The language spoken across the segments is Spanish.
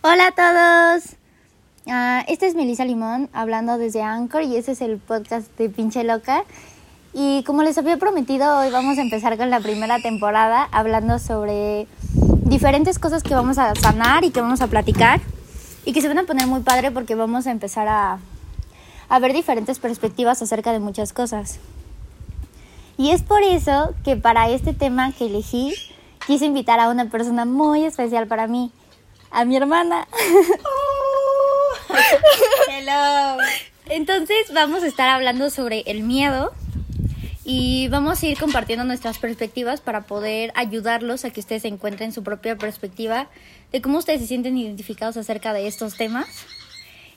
Hola a todos. Ah, esta es Melissa Limón hablando desde Anchor y ese es el podcast de Pinche Loca. Y como les había prometido, hoy vamos a empezar con la primera temporada hablando sobre diferentes cosas que vamos a sanar y que vamos a platicar y que se van a poner muy padre porque vamos a empezar a, a ver diferentes perspectivas acerca de muchas cosas. Y es por eso que para este tema que elegí quise invitar a una persona muy especial para mí a mi hermana. Hello. Entonces vamos a estar hablando sobre el miedo y vamos a ir compartiendo nuestras perspectivas para poder ayudarlos a que ustedes encuentren su propia perspectiva de cómo ustedes se sienten identificados acerca de estos temas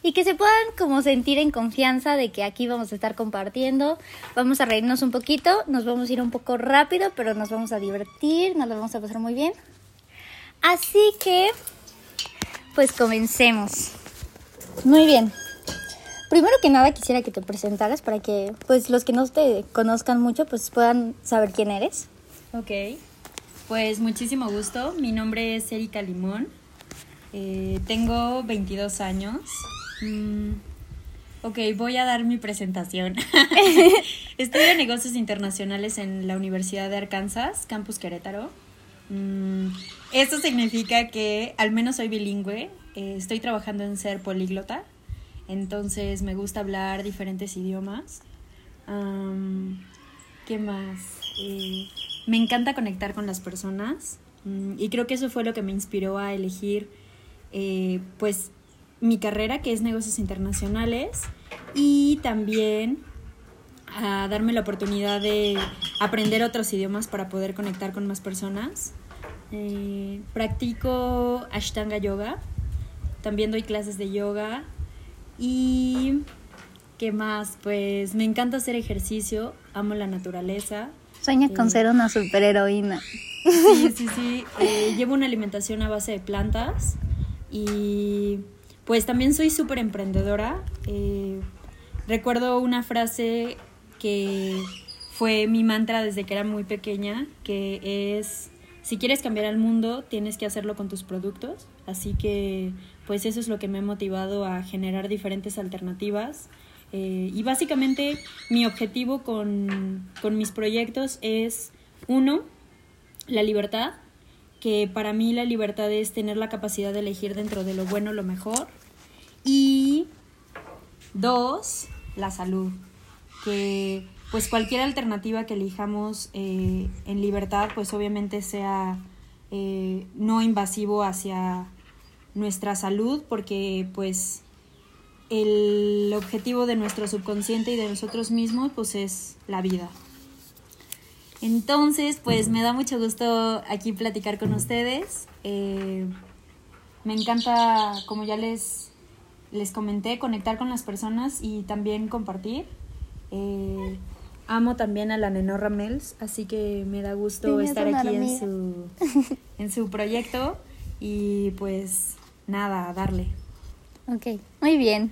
y que se puedan como sentir en confianza de que aquí vamos a estar compartiendo, vamos a reírnos un poquito, nos vamos a ir un poco rápido, pero nos vamos a divertir, nos lo vamos a pasar muy bien. Así que pues comencemos. Muy bien. Primero que nada quisiera que te presentaras para que pues los que no te conozcan mucho pues puedan saber quién eres. Ok. Pues muchísimo gusto. Mi nombre es Erika Limón. Eh, tengo 22 años. Mm, ok, voy a dar mi presentación. Estudio negocios internacionales en la Universidad de Arkansas, Campus Querétaro. Mm, esto significa que al menos soy bilingüe, eh, estoy trabajando en ser políglota, entonces me gusta hablar diferentes idiomas. ¿Qué más? Eh, me encanta conectar con las personas mm, y creo que eso fue lo que me inspiró a elegir eh, pues mi carrera que es negocios internacionales y también a darme la oportunidad de aprender otros idiomas para poder conectar con más personas. Eh, practico Ashtanga Yoga. También doy clases de yoga. Y. ¿Qué más? Pues me encanta hacer ejercicio. Amo la naturaleza. Sueña con eh, ser una superheroína. Sí, sí, sí. Eh, llevo una alimentación a base de plantas. Y. Pues también soy súper emprendedora. recuerdo una frase que fue mi mantra desde que era muy pequeña, que es si quieres cambiar al mundo, tienes que hacerlo con tus productos. Así que, pues eso es lo que me ha motivado a generar diferentes alternativas. Eh, y básicamente mi objetivo con, con mis proyectos es, uno, la libertad, que para mí la libertad es tener la capacidad de elegir dentro de lo bueno lo mejor. Y dos, la salud, que pues cualquier alternativa que elijamos eh, en libertad, pues obviamente sea eh, no invasivo hacia nuestra salud, porque pues el objetivo de nuestro subconsciente y de nosotros mismos, pues es la vida. Entonces, pues me da mucho gusto aquí platicar con ustedes. Eh, me encanta, como ya les, les comenté, conectar con las personas y también compartir. Amo también a la Nenorra Mels, así que me da gusto estar aquí en su, en su proyecto y pues nada, darle. Ok, muy bien.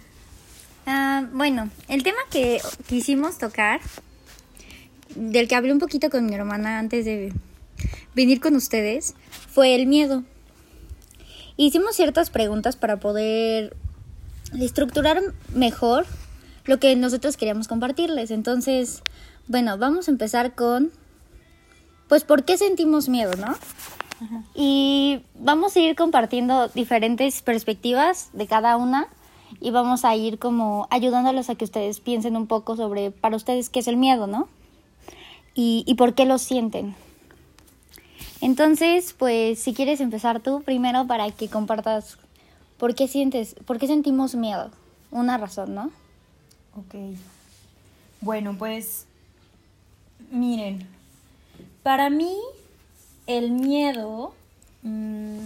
Ah, bueno, el tema que quisimos tocar, del que hablé un poquito con mi hermana antes de venir con ustedes, fue el miedo. Hicimos ciertas preguntas para poder estructurar mejor lo que nosotros queríamos compartirles. Entonces, bueno, vamos a empezar con, pues, ¿por qué sentimos miedo, no? Y vamos a ir compartiendo diferentes perspectivas de cada una y vamos a ir como ayudándolos a que ustedes piensen un poco sobre para ustedes qué es el miedo, ¿no? Y, y por qué lo sienten. Entonces, pues si quieres empezar tú primero para que compartas por qué sientes, por qué sentimos miedo, una razón, ¿no? Ok. Bueno, pues Miren, para mí el miedo, mm,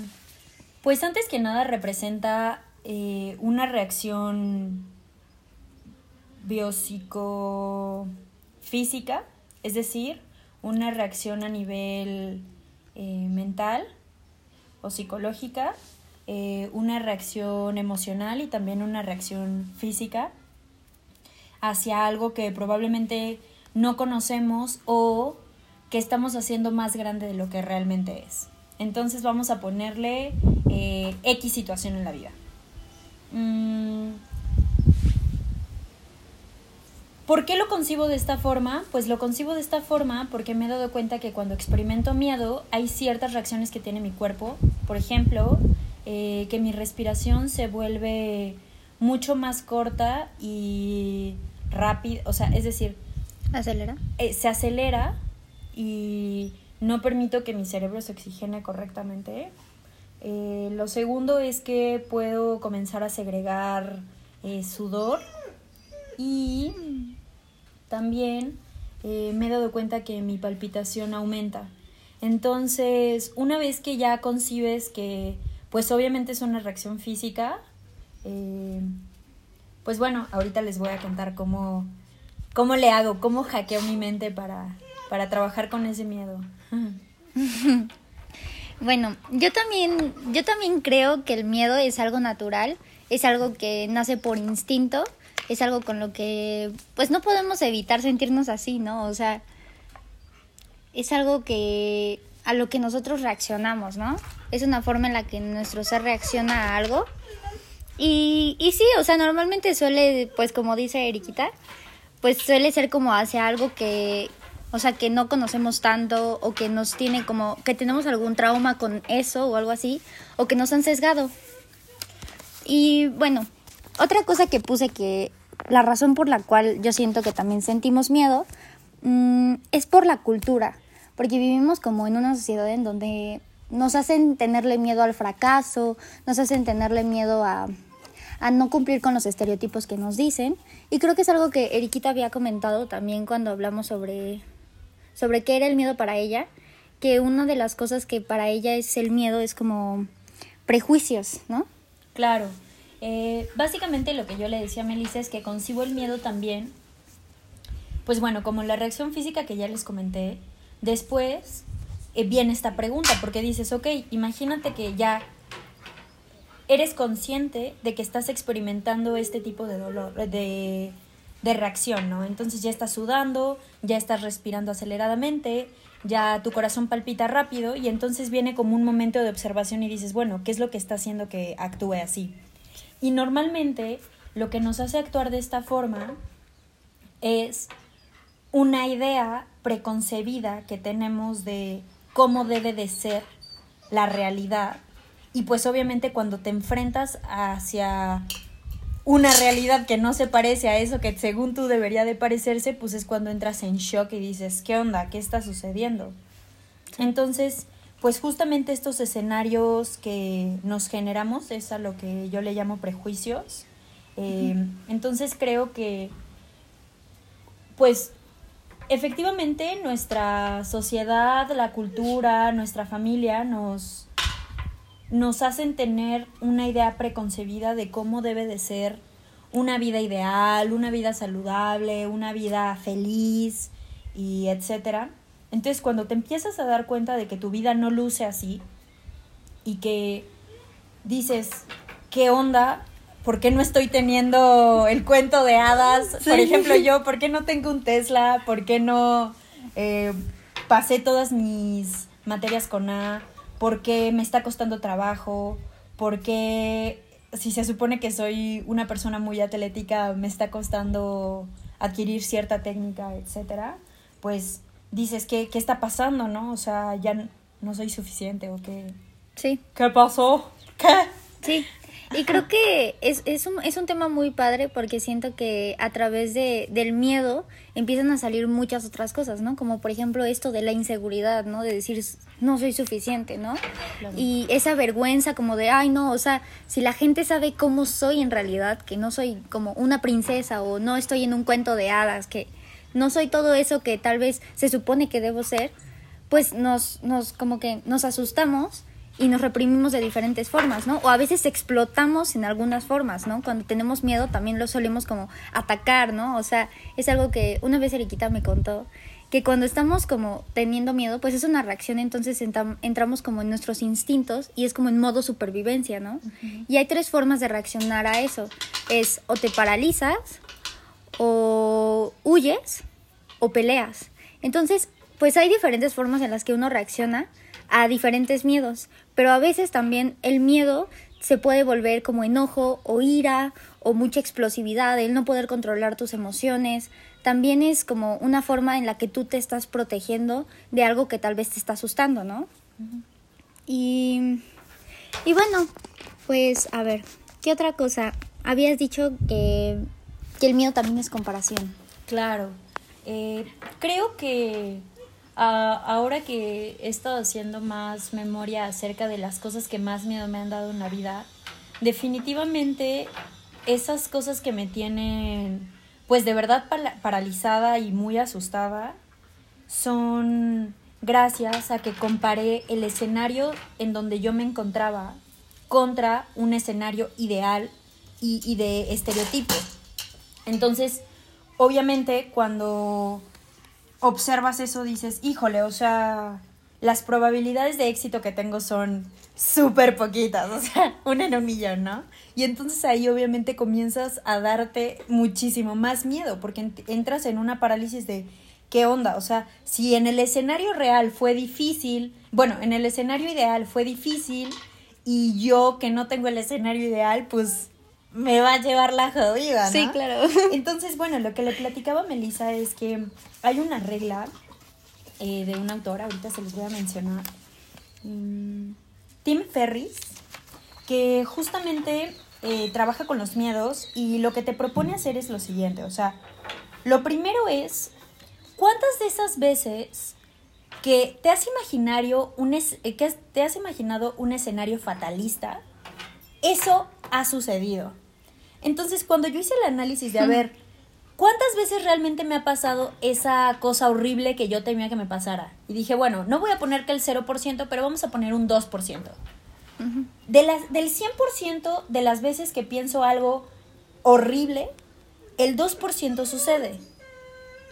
pues antes que nada representa eh, una reacción biopsicofísica, es decir, una reacción a nivel eh, mental o psicológica, eh, una reacción emocional y también una reacción física hacia algo que probablemente no conocemos o que estamos haciendo más grande de lo que realmente es. Entonces vamos a ponerle eh, X situación en la vida. Mm, ¿Por qué lo concibo de esta forma? Pues lo concibo de esta forma porque me he dado cuenta que cuando experimento miedo hay ciertas reacciones que tiene mi cuerpo. Por ejemplo, eh, que mi respiración se vuelve mucho más corta y rápida, o sea, es decir... ¿Acelera? Eh, se acelera y no permito que mi cerebro se oxigene correctamente. Eh, lo segundo es que puedo comenzar a segregar sudor y también me he dado cuenta que mi palpitación aumenta. Entonces, una vez que ya concibes que pues obviamente es una reacción física. Pues bueno, ahorita les voy a contar cómo, cómo le hago, cómo hackeo mi mente para, para trabajar con ese miedo. Bueno, yo también, yo también creo que el miedo es algo natural, es algo que nace por instinto, es algo con lo que pues no podemos evitar sentirnos así, ¿no? O sea, es algo que a lo que nosotros reaccionamos, ¿no? Es una forma en la que nuestro ser reacciona a algo. Y, y sí, o sea, normalmente suele, pues como dice Eriquita, pues suele ser como hacia algo que, o sea, que no conocemos tanto o que nos tiene como, que tenemos algún trauma con eso o algo así, o que nos han sesgado. Y bueno, otra cosa que puse que la razón por la cual yo siento que también sentimos miedo mm, es por la cultura porque vivimos como en una sociedad en donde nos hacen tenerle miedo al fracaso, nos hacen tenerle miedo a, a no cumplir con los estereotipos que nos dicen. Y creo que es algo que Eriquita había comentado también cuando hablamos sobre, sobre qué era el miedo para ella, que una de las cosas que para ella es el miedo es como prejuicios, ¿no? Claro. Eh, básicamente lo que yo le decía a Melissa es que concibo el miedo también, pues bueno, como la reacción física que ya les comenté, Después eh, viene esta pregunta, porque dices, ok, imagínate que ya eres consciente de que estás experimentando este tipo de dolor, de, de reacción, ¿no? Entonces ya estás sudando, ya estás respirando aceleradamente, ya tu corazón palpita rápido y entonces viene como un momento de observación y dices, bueno, ¿qué es lo que está haciendo que actúe así? Y normalmente lo que nos hace actuar de esta forma es una idea preconcebida que tenemos de cómo debe de ser la realidad. Y pues obviamente cuando te enfrentas hacia una realidad que no se parece a eso que según tú debería de parecerse, pues es cuando entras en shock y dices, ¿qué onda? ¿Qué está sucediendo? Entonces, pues justamente estos escenarios que nos generamos es a lo que yo le llamo prejuicios. Eh, entonces creo que, pues efectivamente nuestra sociedad, la cultura, nuestra familia nos, nos hacen tener una idea preconcebida de cómo debe de ser una vida ideal, una vida saludable, una vida feliz y etcétera. Entonces, cuando te empiezas a dar cuenta de que tu vida no luce así y que dices, ¿qué onda? ¿Por qué no estoy teniendo el cuento de hadas? Por ejemplo, yo, ¿por qué no tengo un Tesla? ¿Por qué no eh, pasé todas mis materias con A? ¿Por qué me está costando trabajo? ¿Por qué, si se supone que soy una persona muy atlética, me está costando adquirir cierta técnica, etcétera? Pues dices, ¿qué, qué está pasando, no? O sea, ya no soy suficiente o qué. Sí. ¿Qué pasó? ¿Qué? Sí, y creo que es, es, un, es un tema muy padre porque siento que a través de, del miedo empiezan a salir muchas otras cosas, ¿no? Como por ejemplo esto de la inseguridad, ¿no? De decir, no soy suficiente, ¿no? Y esa vergüenza como de, ay, no, o sea, si la gente sabe cómo soy en realidad, que no soy como una princesa o no estoy en un cuento de hadas, que no soy todo eso que tal vez se supone que debo ser, pues nos, nos como que nos asustamos y nos reprimimos de diferentes formas, ¿no? O a veces explotamos en algunas formas, ¿no? Cuando tenemos miedo también lo solemos como atacar, ¿no? O sea, es algo que una vez Eriquita me contó, que cuando estamos como teniendo miedo, pues es una reacción, entonces entramos como en nuestros instintos y es como en modo supervivencia, ¿no? Y hay tres formas de reaccionar a eso. Es o te paralizas, o huyes, o peleas. Entonces, pues hay diferentes formas en las que uno reacciona a diferentes miedos, pero a veces también el miedo se puede volver como enojo o ira o mucha explosividad, el no poder controlar tus emociones. También es como una forma en la que tú te estás protegiendo de algo que tal vez te está asustando, ¿no? Y, y bueno, pues a ver, ¿qué otra cosa? Habías dicho que, que el miedo también es comparación. Claro. Eh, creo que ah, ahora que he estado haciendo más memoria acerca de las cosas que más miedo me han dado en la vida, definitivamente esas cosas que me tienen pues de verdad paralizada y muy asustada son gracias a que comparé el escenario en donde yo me encontraba contra un escenario ideal y, y de estereotipo. Entonces, obviamente cuando observas eso dices, híjole, o sea, las probabilidades de éxito que tengo son súper poquitas, o sea, una en un millón, ¿no? Y entonces ahí obviamente comienzas a darte muchísimo más miedo, porque entras en una parálisis de, ¿qué onda? O sea, si en el escenario real fue difícil, bueno, en el escenario ideal fue difícil, y yo que no tengo el escenario ideal, pues me va a llevar la jodida, ¿no? Sí, claro. Entonces, bueno, lo que le platicaba a Melissa es que hay una regla eh, de un autor, ahorita se los voy a mencionar, mm, Tim Ferris, que justamente eh, trabaja con los miedos y lo que te propone hacer es lo siguiente, o sea, lo primero es, ¿cuántas de esas veces que te has, imaginario un es, eh, que te has imaginado un escenario fatalista, eso ha sucedido? Entonces, cuando yo hice el análisis de, a ver, ¿cuántas veces realmente me ha pasado esa cosa horrible que yo temía que me pasara? Y dije, bueno, no voy a poner que el 0%, pero vamos a poner un 2%. de las, del 100% de las veces que pienso algo horrible, el 2% sucede.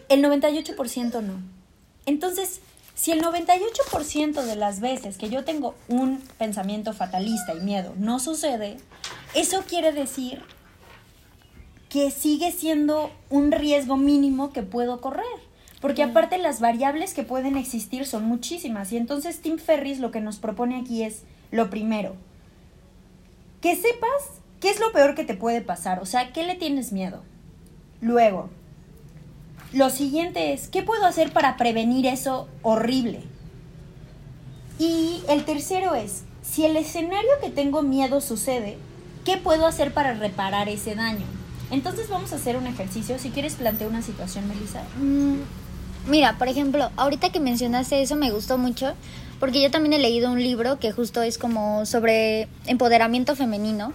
El 98% no. Entonces, si el 98% de las veces que yo tengo un pensamiento fatalista y miedo no sucede, eso quiere decir que sigue siendo un riesgo mínimo que puedo correr. Porque aparte las variables que pueden existir son muchísimas. Y entonces Tim Ferris lo que nos propone aquí es lo primero. Que sepas qué es lo peor que te puede pasar. O sea, ¿qué le tienes miedo? Luego, lo siguiente es, ¿qué puedo hacer para prevenir eso horrible? Y el tercero es, si el escenario que tengo miedo sucede, ¿qué puedo hacer para reparar ese daño? Entonces vamos a hacer un ejercicio. Si quieres plantear una situación, Melissa. Mm, mira, por ejemplo, ahorita que mencionaste eso me gustó mucho porque yo también he leído un libro que justo es como sobre empoderamiento femenino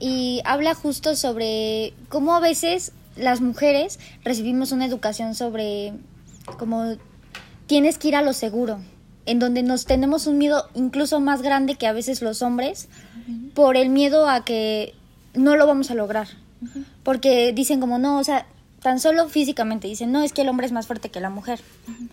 y habla justo sobre cómo a veces las mujeres recibimos una educación sobre como tienes que ir a lo seguro, en donde nos tenemos un miedo incluso más grande que a veces los hombres por el miedo a que no lo vamos a lograr porque dicen como no, o sea, tan solo físicamente dicen, no, es que el hombre es más fuerte que la mujer,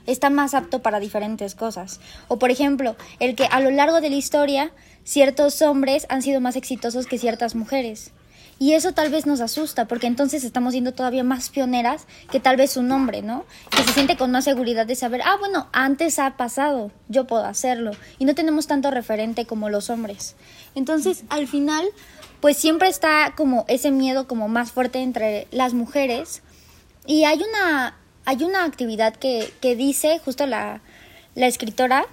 está más apto para diferentes cosas. O por ejemplo, el que a lo largo de la historia ciertos hombres han sido más exitosos que ciertas mujeres. Y eso tal vez nos asusta, porque entonces estamos siendo todavía más pioneras que tal vez un hombre, ¿no? Que se siente con más seguridad de saber, ah, bueno, antes ha pasado, yo puedo hacerlo. Y no tenemos tanto referente como los hombres. Entonces, al final, pues siempre está como ese miedo como más fuerte entre las mujeres. Y hay una, hay una actividad que, que dice justo la, la escritora,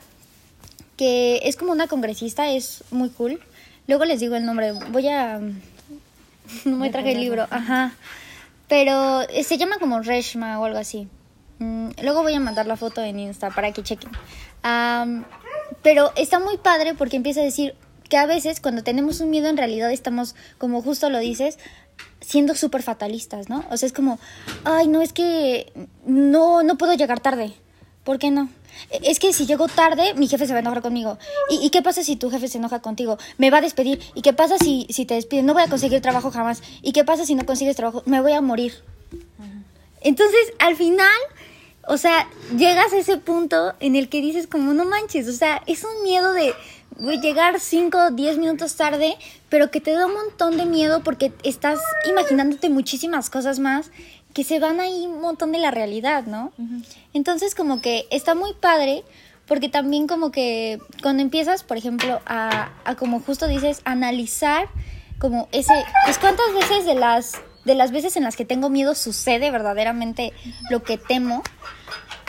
que es como una congresista, es muy cool. Luego les digo el nombre, voy a... No me traje el libro, ajá. Pero se llama como Reshma o algo así. Mm, luego voy a mandar la foto en Insta para que chequen. pero está muy padre porque empieza a decir, que a veces cuando tenemos un miedo en realidad estamos, como justo lo dices, siendo súper fatalistas, ¿no? O sea, es como, ay, no, es que no, no puedo llegar tarde. ¿Por qué no? Es que si llego tarde, mi jefe se va a enojar conmigo. ¿Y, qué pasa si tu jefe se enoja contigo? Me va a despedir. ¿Y qué pasa si, si te despiden? No voy a conseguir trabajo jamás. ¿Y qué pasa si no consigues trabajo? Me voy a morir. Entonces, al final, o sea, llegas a ese punto en el que dices como, no manches, o sea, es un miedo de, llegar 5 o 10 minutos tarde, pero que te da un montón de miedo porque estás imaginándote muchísimas cosas más que se van ahí un montón de la realidad, ¿no? Entonces como que está muy padre porque también como que cuando empiezas, por ejemplo, a, a como justo dices, analizar como ese, pues cuántas veces de las, de las veces en las que tengo miedo sucede verdaderamente lo que temo,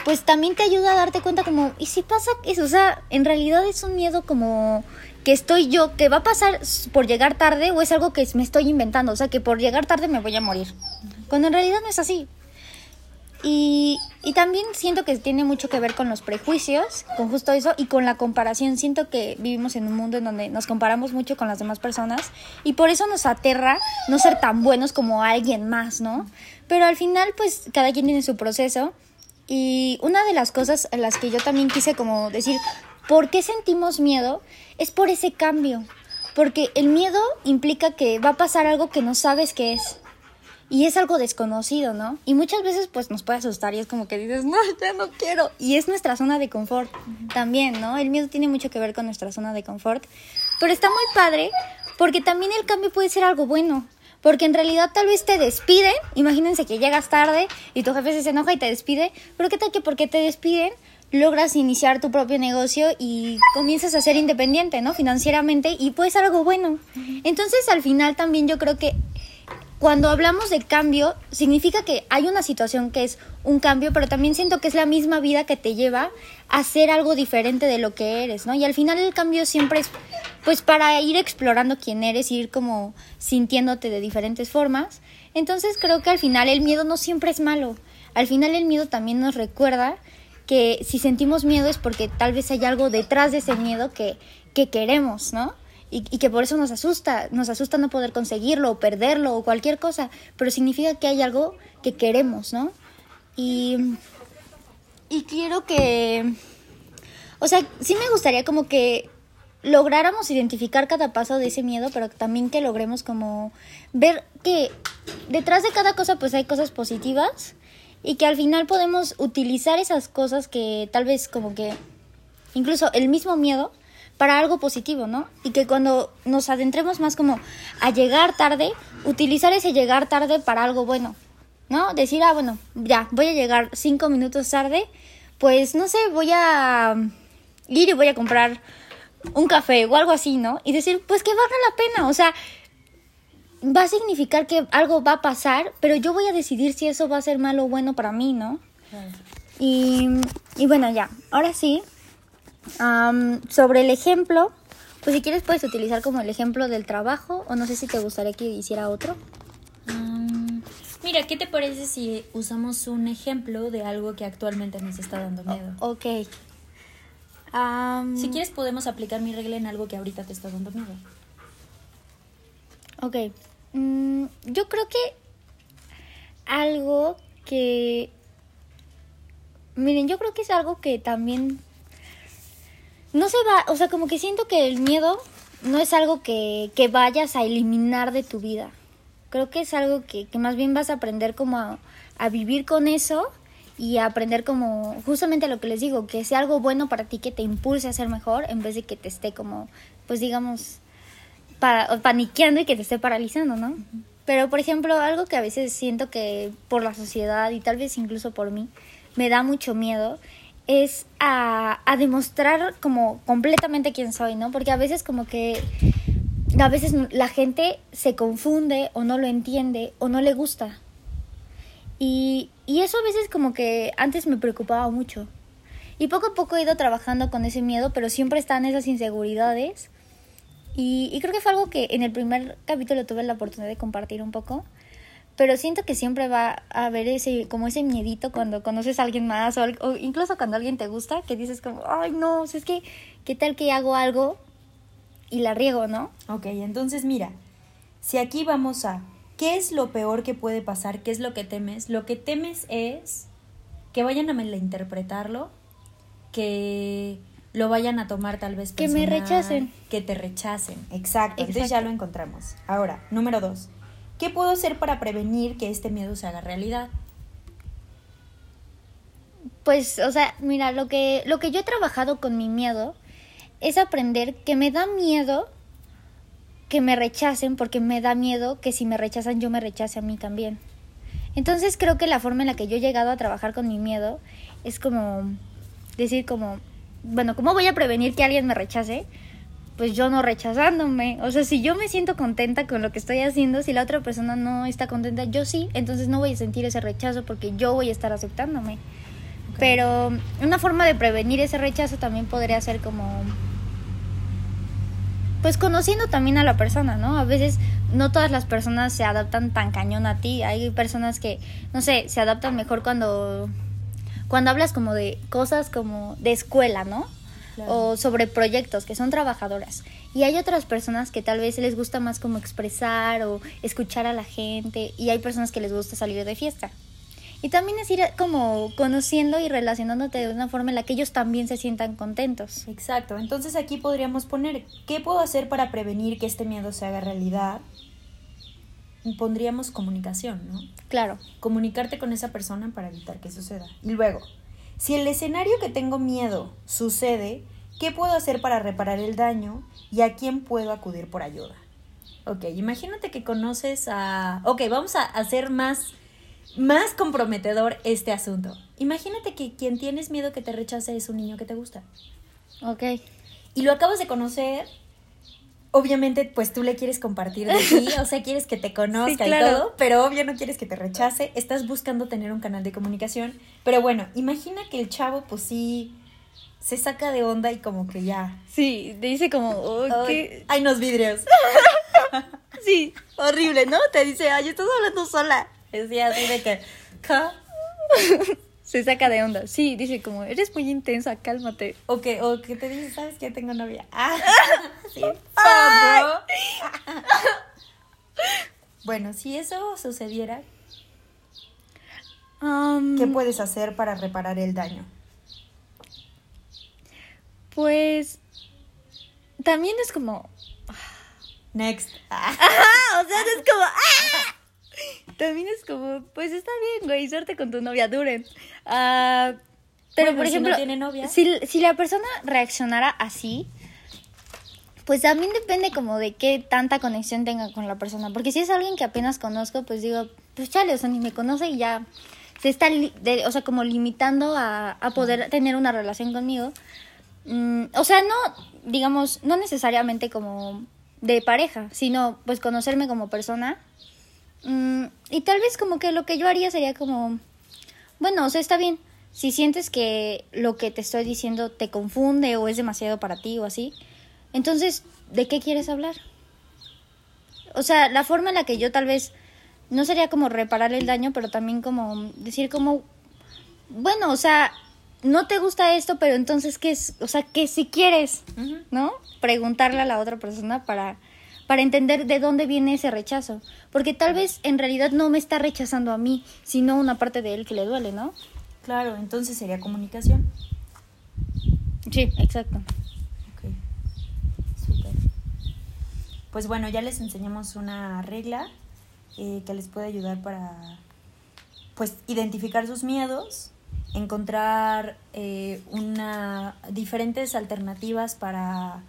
pues también te ayuda a darte cuenta como, ¿y si pasa eso? O sea, en realidad es un miedo como que estoy yo, que va a pasar por llegar tarde o es algo que me estoy inventando, o sea, que por llegar tarde me voy a morir. Cuando en realidad no es así. Y, y, también siento que tiene mucho que ver con los prejuicios, con justo eso, y con la comparación. Siento que vivimos en un mundo en donde nos comparamos mucho con las demás personas y por eso nos aterra no ser tan buenos como alguien más, ¿no? Pero al final, pues cada quien tiene su proceso. Y una de las cosas en las que yo también quise como decir, ¿por qué sentimos miedo? Es por ese cambio. Porque el miedo implica que va a pasar algo que no sabes qué es y es algo desconocido, ¿no? Y muchas veces pues nos puede asustar y es como que dices, no, ya no quiero. Y es nuestra zona de confort también, ¿no? El miedo tiene mucho que ver con nuestra zona de confort. Pero está muy padre porque también el cambio puede ser algo bueno. Porque en realidad tal vez te despiden, imagínense que llegas tarde y tu jefe se enoja y te despide, pero qué tal que porque te despiden logras iniciar tu propio negocio y comienzas a ser independiente, ¿no? Financieramente y puede ser algo bueno. Entonces al final también yo creo que cuando hablamos de cambio, significa que hay una situación que es un cambio, pero también siento que es la misma vida que te lleva a ser algo diferente de lo que eres, ¿no? Y al final el cambio siempre es, pues, para ir explorando quién eres, ir como sintiéndote de diferentes formas. Entonces creo que al final el miedo no siempre es malo. Al final el miedo también nos recuerda que si sentimos miedo es porque tal vez hay algo detrás de ese miedo que, que queremos, ¿no? y, que por eso nos asusta, nos asusta no poder conseguirlo o perderlo o cualquier cosa, pero significa que hay algo que queremos, ¿no? Y, y quiero que, o sea, sí me gustaría como que lográramos identificar cada paso de ese miedo, pero también que logremos como ver que detrás de cada cosa pues hay cosas positivas y que al final podemos utilizar esas cosas que tal vez como que incluso el mismo miedo para algo positivo, ¿no? Y que cuando nos adentremos más como a llegar tarde, utilizar ese llegar tarde para algo bueno, ¿no? Decir, ah, bueno, ya, voy a llegar cinco minutos tarde, pues no sé, voy a ir y voy a comprar un café o algo así, ¿no? Y decir, pues que valga la pena, o sea, va a significar que algo va a pasar, pero yo voy a decidir si eso va a ser malo o bueno para mí, ¿no? Y, y bueno, ya, ahora sí, sobre el ejemplo, pues si quieres puedes utilizar como el ejemplo del trabajo o no sé si te gustaría que hiciera otro. mira, ¿qué te parece si usamos un ejemplo de algo que actualmente nos está dando miedo? ok. Si quieres podemos aplicar mi regla en algo que ahorita te está dando miedo. Ok. Mm, yo creo que algo que... Miren, yo creo que es algo que también no se va, o sea, como que siento que el miedo no es algo que, que vayas a eliminar de tu vida. Creo que es algo que, que más bien vas a aprender como a, a, vivir con eso y aprender como justamente lo que les digo, que sea algo bueno para ti que te impulse a ser mejor en vez de que te esté como, pues digamos, paniqueando y que te esté paralizando, ¿no? Pero, por ejemplo, algo que a veces siento que por la sociedad y tal vez incluso por mí me da mucho miedo es a, a demostrar como completamente quién soy, ¿no? Porque a veces como que a veces la gente se confunde o no lo entiende o no le gusta. Y, y eso a veces como que antes me preocupaba mucho. Y poco a poco he ido trabajando con ese miedo, pero siempre están esas inseguridades. Y, y creo que fue algo que en el primer capítulo tuve la oportunidad de compartir un poco pero siento que siempre va a haber ese como ese miedito cuando conoces a alguien más o, incluso cuando alguien te gusta que dices como ay no es que qué tal que hago algo y la riego no Ok, entonces mira si aquí vamos a qué es lo peor que puede pasar qué es lo que temes lo que temes es que vayan a malinterpretarlo que lo vayan a tomar tal vez personal, que me rechacen. que te rechacen. Exacto entonces ya lo encontramos. Ahora número dos ¿Qué puedo hacer para prevenir que este miedo se haga realidad? Pues, o sea, mira, lo que, lo que yo he trabajado con mi miedo es aprender que me da miedo que me rechacen porque me da miedo que si me rechazan yo me rechace a mí también. Entonces creo que la forma en la que yo he llegado a trabajar con mi miedo es como decir como bueno, ¿cómo voy a prevenir que alguien me rechace? Pues yo no rechazándome. O sea, si yo me siento contenta con lo que estoy haciendo, si la otra persona no está contenta, yo sí, entonces no voy a sentir ese rechazo porque yo voy a estar aceptándome. Pero una forma de prevenir ese rechazo también podría ser como pues conociendo también a la persona, ¿no? A veces no todas las personas se adaptan tan cañón a ti. Hay personas que, no sé, se adaptan mejor cuando cuando hablas como de cosas como de escuela, ¿no? O sobre proyectos que son trabajadoras. Y hay otras personas que tal vez les gusta más como expresar o escuchar a la gente. Y hay personas que les gusta salir de fiesta. Y también es ir como conociendo y relacionándote de una forma en la que ellos también se sientan contentos. Exacto. Entonces aquí podríamos poner, ¿qué puedo hacer para prevenir que este miedo se haga realidad? pondríamos comunicación, ¿no? Claro. Comunicarte con esa persona para evitar que suceda. Y luego, si el escenario que tengo miedo sucede, ¿qué puedo hacer para reparar el daño y a quién puedo acudir por ayuda? Ok, imagínate que conoces a... Ok, vamos a hacer más, más comprometedor este asunto. Imagínate que quien tienes miedo que te rechace es un niño que te gusta. Ok. Y lo acabas de conocer obviamente, pues tú le quieres compartir de ti, o sea, quieres que te conozca y todo, pero obvio no quieres que te rechace, estás buscando tener un canal de comunicación, pero bueno, imagina que el chavo, pues sí, se saca de onda y como que ya. Sí, dice como, oh, ¿qué? Hay unos vidrios. sí, horrible, ¿no? Te dice, ay, estás hablando sola. Decía así de que, se saca de onda. Sí, dice como, eres muy intensa, cálmate. O que, o que te dice, ¿sabes que tengo novia? Ah, sí. bueno, si eso sucediera, um, ¿qué puedes hacer para reparar el daño? Pues también es como... Next. o sea, es como... ¡ah! También es como, pues está bien, güey, suerte con tu novia, duren. Ah, pero por ejemplo, si, Si, la persona reaccionara así, pues también depende como de qué tanta conexión tenga con la persona. Porque si es alguien que apenas conozco, pues digo, pues chale, o sea, ni me conoce y ya se está, o sea, como limitando a, a poder tener una relación conmigo. Mm, o sea, no, digamos, no necesariamente como de pareja, sino pues conocerme como persona Mm, y tal vez como que lo que yo haría sería como, bueno, o sea, está bien. Si sientes que lo que te estoy diciendo te confunde o es demasiado para ti o así, entonces, ¿de qué quieres hablar? O sea, la forma en la que yo tal vez no sería como reparar el daño, pero también como decir como, bueno, o sea, no te gusta esto, pero entonces, ¿qué es? O sea, que si quieres, ¿no? Preguntarle a la otra persona para para entender de dónde viene ese rechazo. Porque tal vez en realidad no me está rechazando a mí, sino una parte de él que le duele, ¿no? Claro, entonces sería comunicación. Sí, exacto. Ok, súper. Pues bueno, ya les enseñamos una regla eh, que les puede ayudar para, pues, identificar sus miedos, encontrar eh, una, diferentes alternativas para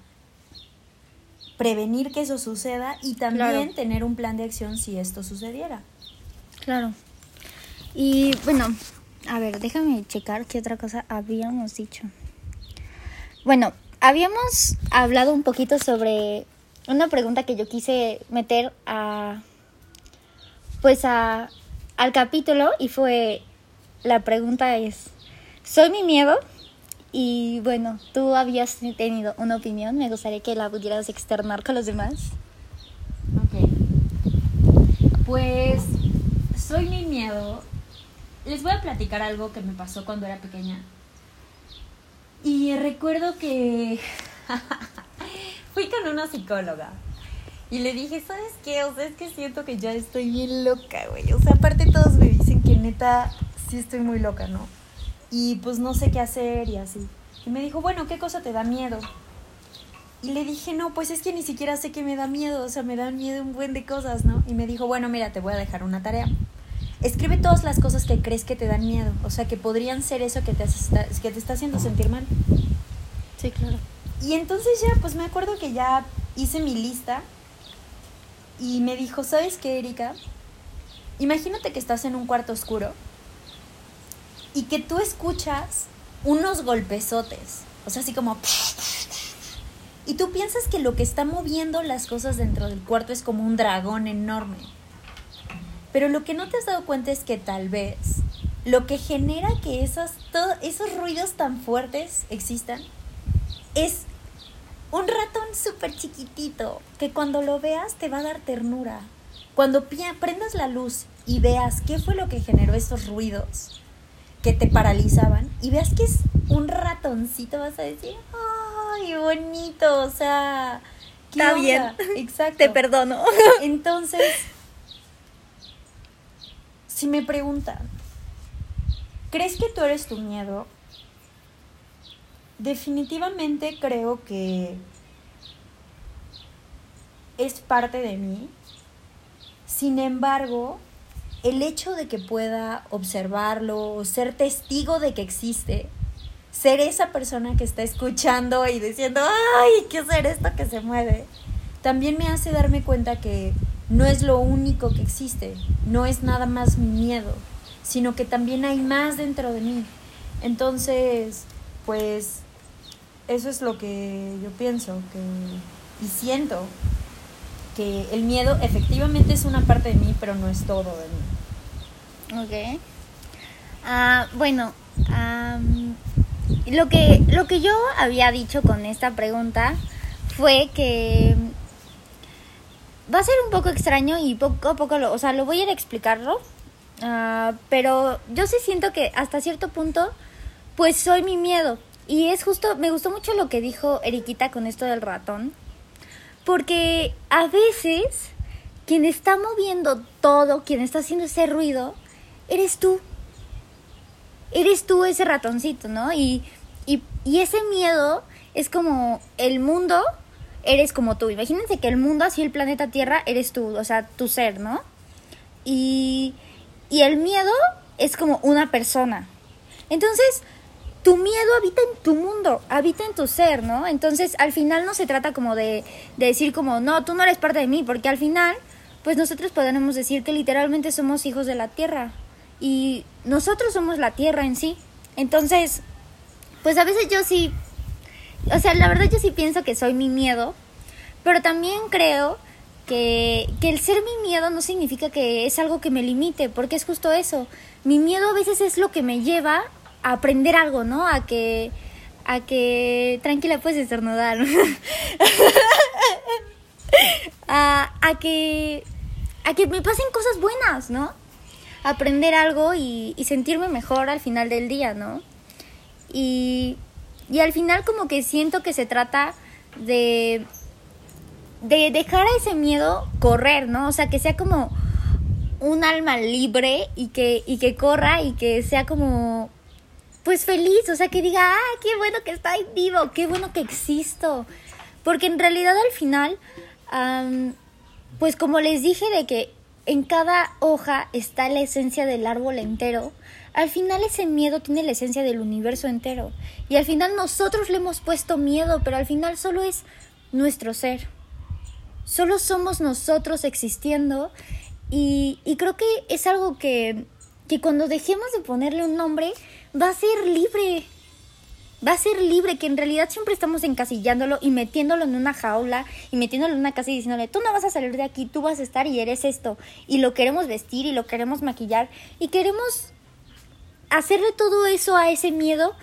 prevenir que eso suceda y también tener un plan de acción si esto sucediera. Claro. Y bueno, a ver, déjame checar qué otra cosa habíamos dicho. Bueno, habíamos hablado un poquito sobre una pregunta que yo quise meter a pues a al capítulo y fue la pregunta es ¿soy mi miedo? Y bueno, tú habías tenido una opinión, me gustaría que la pudieras externar con los demás. Ok. Pues soy mi miedo. Les voy a platicar algo que me pasó cuando era pequeña. Y recuerdo que fui con una psicóloga. Y le dije, ¿sabes qué? O sea, es que siento que ya estoy bien loca, güey. O sea, aparte todos me dicen que neta sí estoy muy loca, ¿no? Y pues no sé qué hacer y así. Y me dijo, bueno, ¿qué cosa te da miedo? Y le dije, no, pues es que ni siquiera sé qué me da miedo, o sea, me dan miedo un buen de cosas, ¿no? Y me dijo, bueno, mira, te voy a dejar una tarea. Escribe todas las cosas que crees que te dan miedo, o sea, que podrían ser eso que te, que te está haciendo sentir mal. Sí, claro. Y entonces ya, pues me acuerdo que ya hice mi lista y me dijo, ¿sabes qué, Erika? Imagínate que estás en un cuarto oscuro y que tú escuchas unos golpezotes. O sea, así como... Y tú piensas que lo que está moviendo las cosas dentro del cuarto es como un dragón enorme. Pero lo que no te has dado cuenta es que tal vez lo que genera que esas, esos ruidos tan fuertes existan es un ratón súper chiquitito que cuando lo veas te va a dar ternura. Cuando prendas la luz y veas qué fue lo que generó esos ruidos que te paralizaban y veas que es un ratoncito, vas a decir, ¡ay, bonito! O sea, está bien. Exacto. Te perdono. Entonces, si me preguntan, ¿crees que tú eres tu miedo? Definitivamente creo que es parte de mí. Sin embargo, el hecho de que pueda observarlo, ser testigo de que existe, ser esa persona que está escuchando y diciendo, ay, ¿qué hacer esto que se mueve? También me hace darme cuenta que no es lo único que existe, no es nada más mi miedo, sino que también hay más dentro de mí. Entonces, pues eso es lo que yo pienso que, y siento, que el miedo efectivamente es una parte de mí, pero no es todo de mí. Ok. Ah, bueno, lo, que, lo que yo había dicho con esta pregunta fue que va a ser un poco extraño y poco a poco, lo, o sea, lo voy a ir a explicarlo, ah, pero yo sí siento que hasta cierto punto, pues soy mi miedo. Y es justo, me gustó mucho lo que dijo Eriquita con esto del ratón, porque a veces quien está moviendo todo, quien está haciendo ese ruido, eres tú. Eres tú ese ratoncito, ¿no? Y, y, y ese miedo es como el mundo eres como tú. Imagínense que el mundo, así el planeta Tierra, eres tú, o sea, tu ser, ¿no? Y, y el miedo es como una persona. Entonces, tu miedo habita en tu mundo, habita en tu ser, ¿no? Entonces, al final no se trata como de, de decir como, no, tú no eres parte de mí, porque al final, pues nosotros podemos decir que literalmente somos hijos de la Tierra. Y nosotros somos la Tierra en sí. Entonces, pues a veces yo sí o sea, la verdad yo sí pienso que soy mi miedo, pero también creo que, que, el ser mi miedo no significa que es algo que me limite, porque es justo eso. Mi miedo a veces es lo que me lleva a aprender algo, ¿no? A que, a que, tranquila, puedes estornudar. a, a que, a que me pasen cosas buenas, ¿no? Aprender algo y, sentirme mejor al final del día, ¿no? Y, al final como que siento que se trata de de dejar a ese miedo correr, ¿no? O sea, que sea como un alma libre y que y que corra y que sea como pues feliz, o sea, que diga, "Ah, qué bueno que estoy vivo, qué bueno que existo." Porque en realidad al final pues como les dije de que en cada hoja está la esencia del árbol entero, al final ese miedo tiene la esencia del universo entero. Y al final nosotros le hemos puesto miedo, pero al final solo es nuestro ser. Solo somos nosotros existiendo y, creo que es algo que, que cuando dejemos de ponerle un nombre va a ser libre. Va a ser libre, que en realidad siempre estamos encasillándolo y metiéndolo en una jaula y metiéndolo en una casa y diciéndole, tú no vas a salir de aquí, tú vas a estar y eres esto. Y lo queremos vestir y lo queremos maquillar y queremos hacerle todo eso a ese miedo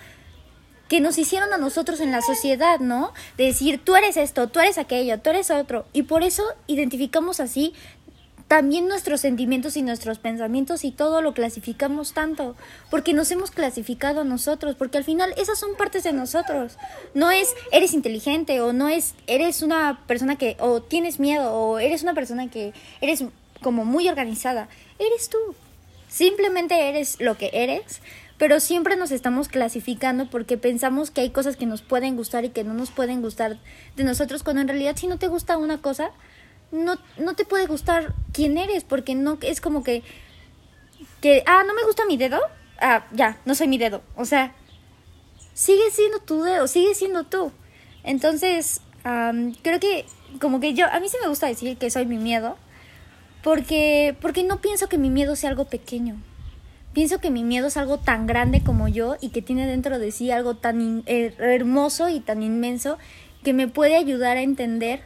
que nos hicieron a nosotros en la sociedad, ¿no? De decir, tú eres esto, tú eres aquello, tú eres otro. Y por eso identificamos así también nuestros sentimientos y nuestros pensamientos y todo lo clasificamos tanto, porque nos hemos clasificado a nosotros, porque al final esas son partes de nosotros. No es eres inteligente o no es eres una persona que o tienes miedo o eres una persona que eres como muy organizada. Eres tú. Simplemente eres lo que eres, pero siempre nos estamos clasificando porque pensamos que hay cosas que nos pueden gustar y que no nos pueden gustar de nosotros, cuando en realidad si no te gusta una cosa, no, no te puede gustar quién eres, porque no es como que, que, ah, no me gusta mi dedo, ah, ya, no soy mi dedo, o sea, sigue siendo tu dedo, sigue siendo tú. Entonces, creo que como que yo, a mí sí me gusta decir que soy mi miedo, porque, porque no pienso que mi miedo sea algo pequeño. pienso que mi miedo es algo tan grande como yo y que tiene dentro de sí algo tan hermoso y tan inmenso que me puede ayudar a entender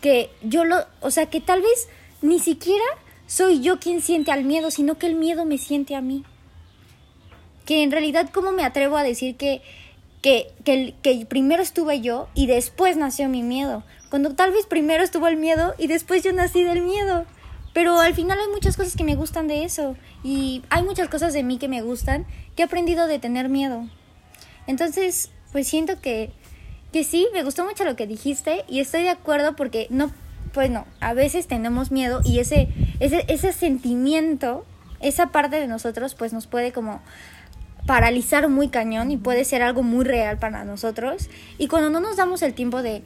que yo lo, o sea, que tal vez ni siquiera soy yo quien siente al miedo, sino que el miedo me siente a mí. Que en realidad, ¿cómo me atrevo a decir que, que, que, que primero estuve yo y después nació mi miedo? Cuando tal vez primero estuvo el miedo y después yo nací del miedo. Pero al final hay muchas cosas que me gustan de eso. Y hay muchas cosas de mí que me gustan que he aprendido de tener miedo. Entonces, pues siento que, que sí, me gustó mucho lo que dijiste y estoy de acuerdo porque no, pues no, a veces tenemos miedo y ese, ese, ese sentimiento, esa parte de nosotros, pues nos puede como paralizar muy cañón y puede ser algo muy real para nosotros. Y cuando no nos damos el tiempo de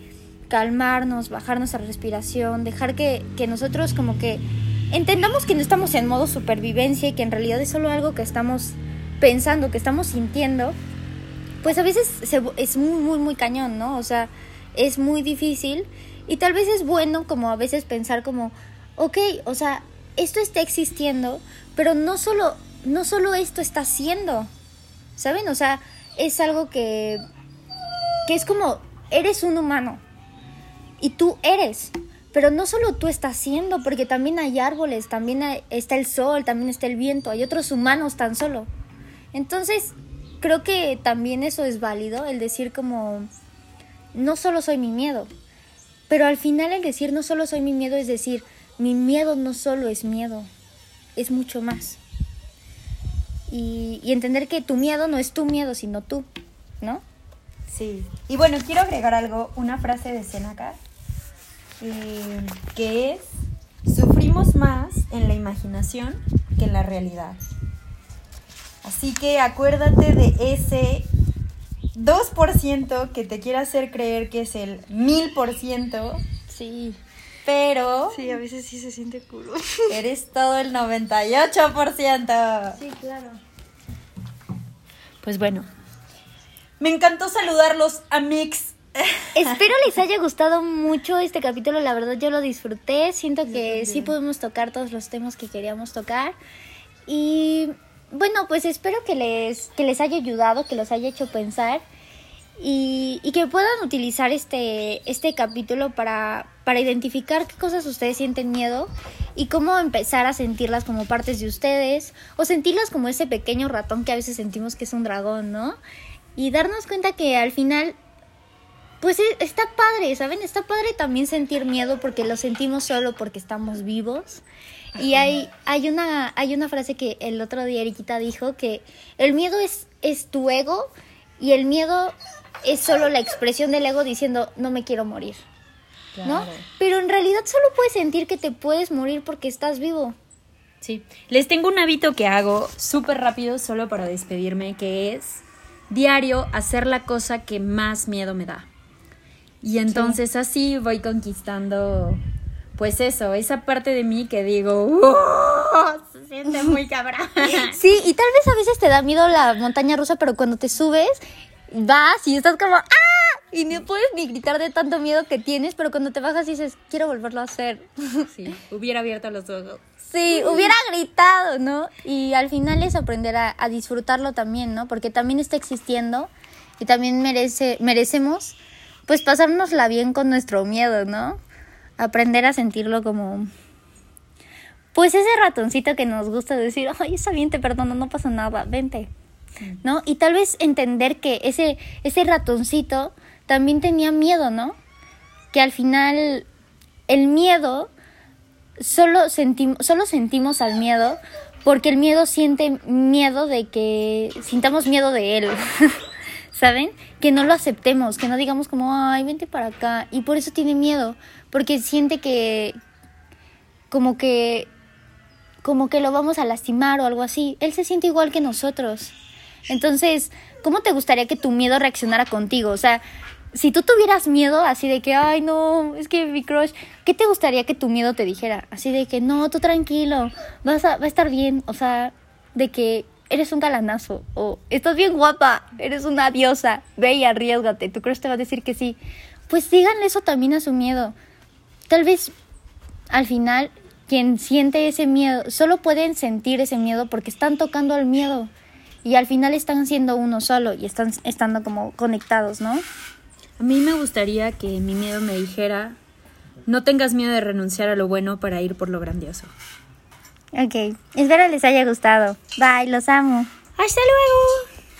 calmarnos, bajar nuestra respiración, dejar que, que nosotros como que entendamos que no estamos en modo supervivencia y que en realidad es solo algo que estamos pensando, que estamos sintiendo, pues a veces es muy, muy, muy cañón, ¿no? O sea, es muy difícil y tal vez es bueno como a veces pensar como, ok, o sea, esto está existiendo, pero no solo, no solo esto está haciendo, ¿saben? O sea, es algo que, que es como, eres un humano, y tú eres. Pero no solo tú estás siendo, porque también hay árboles, también está el sol, también está el viento, hay otros humanos tan solo. Entonces, creo que también eso es válido, el decir como, no solo soy mi miedo, pero al final el decir no solo soy mi miedo es decir, mi miedo no solo es miedo, es mucho más. Y, entender que tu miedo no es tu miedo, sino tú, ¿no? Sí. Y bueno, quiero agregar algo, una frase de Seneca eh, que es, sufrimos más en la imaginación que en la realidad. Así que acuérdate de ese 2% que te quiere hacer creer que es el 1000%. Sí. Pero... Sí, a veces sí se siente culo. Eres todo el 98%. Sí, claro. Pues bueno. Me encantó saludarlos, amigos Espero les haya gustado mucho este capítulo, la verdad yo lo disfruté, siento que sí pudimos tocar todos los temas que queríamos tocar y bueno, pues espero que les, que les haya ayudado, que los haya hecho pensar y, que puedan utilizar este, este capítulo para, para identificar qué cosas ustedes sienten miedo y cómo empezar a sentirlas como partes de ustedes o sentirlas como ese pequeño ratón que a veces sentimos que es un dragón, ¿no? Y darnos cuenta que al final pues e, está padre, ¿saben? Está padre también sentir miedo porque lo sentimos solo porque estamos vivos. Y hay, hay, una, hay una frase que el otro día Eriquita dijo que el miedo es, es tu ego y el miedo es solo la expresión del ego diciendo no me quiero morir. ¿No? Pero en realidad solo puedes sentir que te puedes morir porque estás vivo. Sí. Les tengo un hábito que hago súper rápido solo para despedirme, que es diario hacer la cosa que más miedo me da. Y entonces así voy conquistando, pues eso, esa parte de mí que digo, se siente muy cabrón. sí, y tal vez a veces te da miedo la montaña rusa, pero cuando te subes, vas y estás como, ¡ah! Y no puedes ni gritar de tanto miedo que tienes, pero cuando te bajas dices, quiero volverlo a hacer. Sí, hubiera abierto los ojos. Sí, hubiera gritado, ¿no? Y al final es aprender a, a disfrutarlo también, ¿no? Porque también está existiendo y también merece, merecemos pues pasárnosla bien con nuestro miedo, ¿no? Aprender a sentirlo como pues ese ratoncito que nos gusta decir, ay, está bien, te perdono, no pasa nada, vente. ¿No? Y tal vez entender que ese, ese ratoncito también tenía miedo, ¿no? Que al final el miedo, solo, sentimos solo sentimos al miedo porque el miedo siente miedo de que sintamos miedo de él. ¿saben? Que no lo aceptemos, que no digamos como, ay, vente para acá. Y por eso tiene miedo, porque siente que, como que, como que lo vamos a lastimar o algo así. Él se siente igual que nosotros. Entonces, ¿cómo te gustaría que tu miedo reaccionara contigo? O sea, si tú tuvieras miedo así de que, ay, no, es que mi crush, ¿qué te gustaría que tu miedo te dijera? Así de que, no, tú tranquilo, vas a, va a estar bien. O sea, de que eres un galanazo o estás bien guapa, eres una diosa, ve y arriesgate, tu crush te va a decir que sí. Pues díganle eso también a su miedo. Tal vez al final quien siente ese miedo, solo pueden sentir ese miedo porque están tocando al miedo y al final están siendo uno solo y están estando como conectados, ¿no? A mí me gustaría que mi miedo me dijera, no tengas miedo de renunciar a lo bueno para ir por lo grandioso. Ok, espero les haya gustado. Bye, los amo. Hasta luego.